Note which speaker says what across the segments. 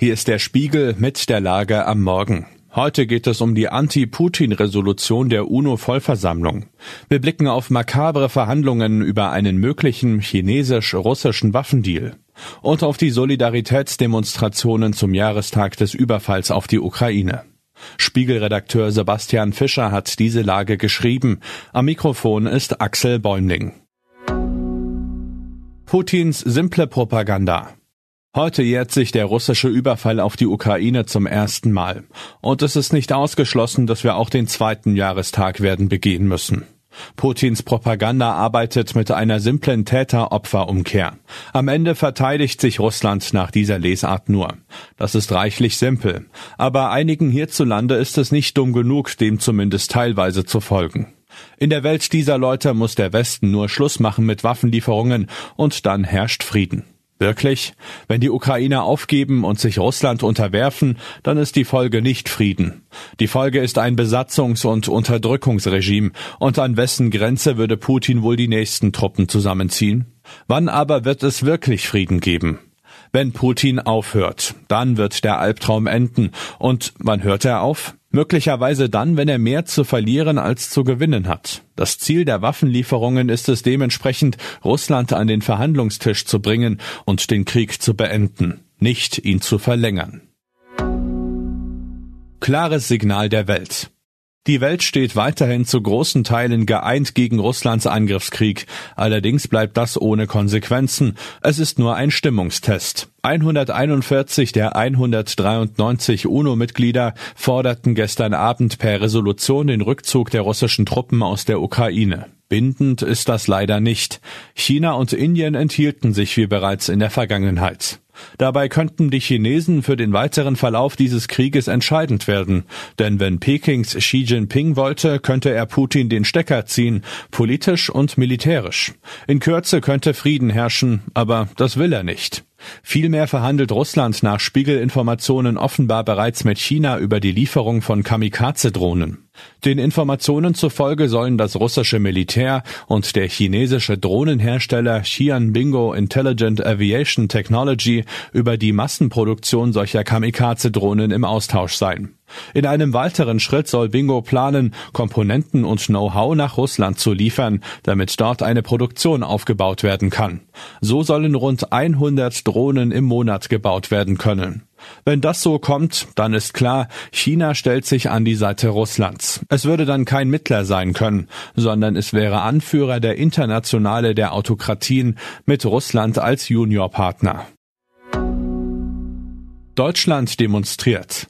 Speaker 1: Hier ist der Spiegel mit der Lage am Morgen. Heute geht es um die Anti-Putin-Resolution der UNO-Vollversammlung. Wir blicken auf makabre Verhandlungen über einen möglichen chinesisch-russischen Waffendeal und auf die Solidaritätsdemonstrationen zum Jahrestag des Überfalls auf die Ukraine. Spiegelredakteur Sebastian Fischer hat diese Lage geschrieben. Am Mikrofon ist Axel Bäumling. Putins simple Propaganda. Heute jährt sich der russische Überfall auf die Ukraine zum ersten Mal. Und es ist nicht ausgeschlossen, dass wir auch den zweiten Jahrestag werden begehen müssen. Putins Propaganda arbeitet mit einer simplen Täter-Opfer-Umkehr. Am Ende verteidigt sich Russland nach dieser Lesart nur. Das ist reichlich simpel. Aber einigen hierzulande ist es nicht dumm genug, dem zumindest teilweise zu folgen. In der Welt dieser Leute muss der Westen nur Schluss machen mit Waffenlieferungen und dann herrscht Frieden. Wirklich? Wenn die Ukrainer aufgeben und sich Russland unterwerfen, dann ist die Folge nicht Frieden. Die Folge ist ein Besatzungs- und Unterdrückungsregime, und an wessen Grenze würde Putin wohl die nächsten Truppen zusammenziehen? Wann aber wird es wirklich Frieden geben? Wenn Putin aufhört, dann wird der Albtraum enden. Und wann hört er auf? Möglicherweise dann, wenn er mehr zu verlieren als zu gewinnen hat. Das Ziel der Waffenlieferungen ist es dementsprechend, Russland an den Verhandlungstisch zu bringen und den Krieg zu beenden, nicht ihn zu verlängern. Klares Signal der Welt. Die Welt steht weiterhin zu großen Teilen geeint gegen Russlands Angriffskrieg. Allerdings bleibt das ohne Konsequenzen. Es ist nur ein Stimmungstest. 141 der 193 UNO-Mitglieder forderten gestern Abend per Resolution den Rückzug der russischen Truppen aus der Ukraine. Bindend ist das leider nicht. China und Indien enthielten sich wie bereits in der Vergangenheit. Dabei könnten die Chinesen für den weiteren Verlauf dieses Krieges entscheidend werden. Denn wenn Pekings Xi Jinping wollte, könnte er Putin den Stecker ziehen, politisch und militärisch. In Kürze könnte Frieden herrschen, aber das will er nicht. Vielmehr verhandelt Russland nach Spiegelinformationen offenbar bereits mit China über die Lieferung von Kamikaze-Drohnen. Den Informationen zufolge sollen das russische Militär und der chinesische Drohnenhersteller Xi'anbingo Intelligent Aviation Technology über die Massenproduktion solcher Kamikaze-Drohnen im Austausch sein. In einem weiteren Schritt soll Bingo planen, Komponenten und Know-how nach Russland zu liefern, damit dort eine Produktion aufgebaut werden kann. So sollen rund 100 Drohnen im Monat gebaut werden können. Wenn das so kommt, dann ist klar, China stellt sich an die Seite Russlands. Es würde dann kein Mittler sein können, sondern es wäre Anführer der Internationale der Autokratien mit Russland als Juniorpartner. Deutschland demonstriert.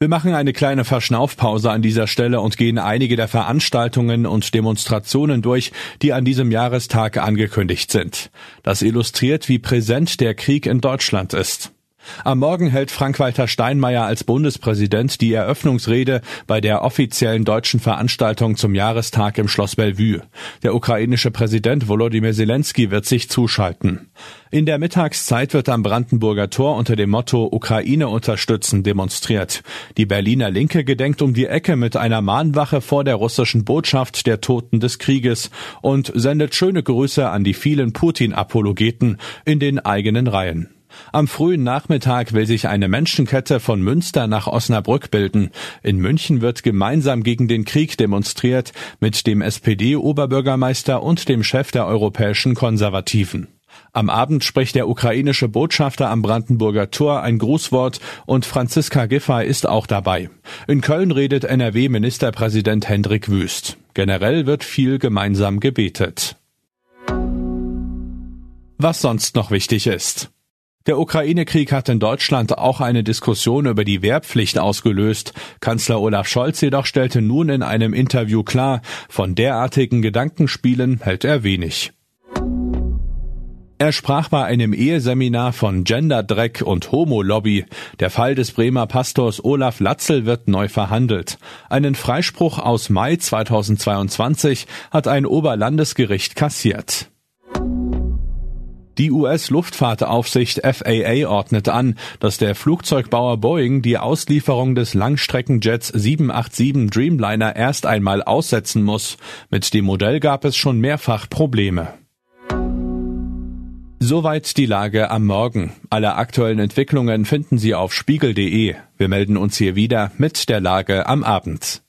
Speaker 1: Wir machen eine kleine Verschnaufpause an dieser Stelle und gehen einige der Veranstaltungen und Demonstrationen durch, die an diesem Jahrestag angekündigt sind. Das illustriert, wie präsent der Krieg in Deutschland ist. Am Morgen hält Frank-Walter Steinmeier als Bundespräsident die Eröffnungsrede bei der offiziellen deutschen Veranstaltung zum Jahrestag im Schloss Bellevue. Der ukrainische Präsident Volodymyr Zelensky wird sich zuschalten. In der Mittagszeit wird am Brandenburger Tor unter dem Motto Ukraine unterstützen demonstriert. Die Berliner Linke gedenkt um die Ecke mit einer Mahnwache vor der russischen Botschaft der Toten des Krieges und sendet schöne Grüße an die vielen Putin-Apologeten in den eigenen Reihen. Am frühen Nachmittag will sich eine Menschenkette von Münster nach Osnabrück bilden. In München wird gemeinsam gegen den Krieg demonstriert mit dem SPD-Oberbürgermeister und dem Chef der europäischen Konservativen. Am Abend spricht der ukrainische Botschafter am Brandenburger Tor ein Grußwort und Franziska Giffey ist auch dabei. In Köln redet NRW-Ministerpräsident Hendrik Wüst. Generell wird viel gemeinsam gebetet. Was sonst noch wichtig ist. Der Ukraine-Krieg hat in Deutschland auch eine Diskussion über die Wehrpflicht ausgelöst. Kanzler Olaf Scholz jedoch stellte nun in einem Interview klar, von derartigen Gedankenspielen hält er wenig. Er sprach bei einem Eheseminar von Genderdreck und Homo-Lobby. Der Fall des Bremer Pastors Olaf Latzel wird neu verhandelt. Einen Freispruch aus Mai 2022 hat ein Oberlandesgericht kassiert. Die US-Luftfahrtaufsicht FAA ordnet an, dass der Flugzeugbauer Boeing die Auslieferung des Langstreckenjets 787 Dreamliner erst einmal aussetzen muss. Mit dem Modell gab es schon mehrfach Probleme. Soweit die Lage am Morgen. Alle aktuellen Entwicklungen finden Sie auf spiegel.de. Wir melden uns hier wieder mit der Lage am Abend.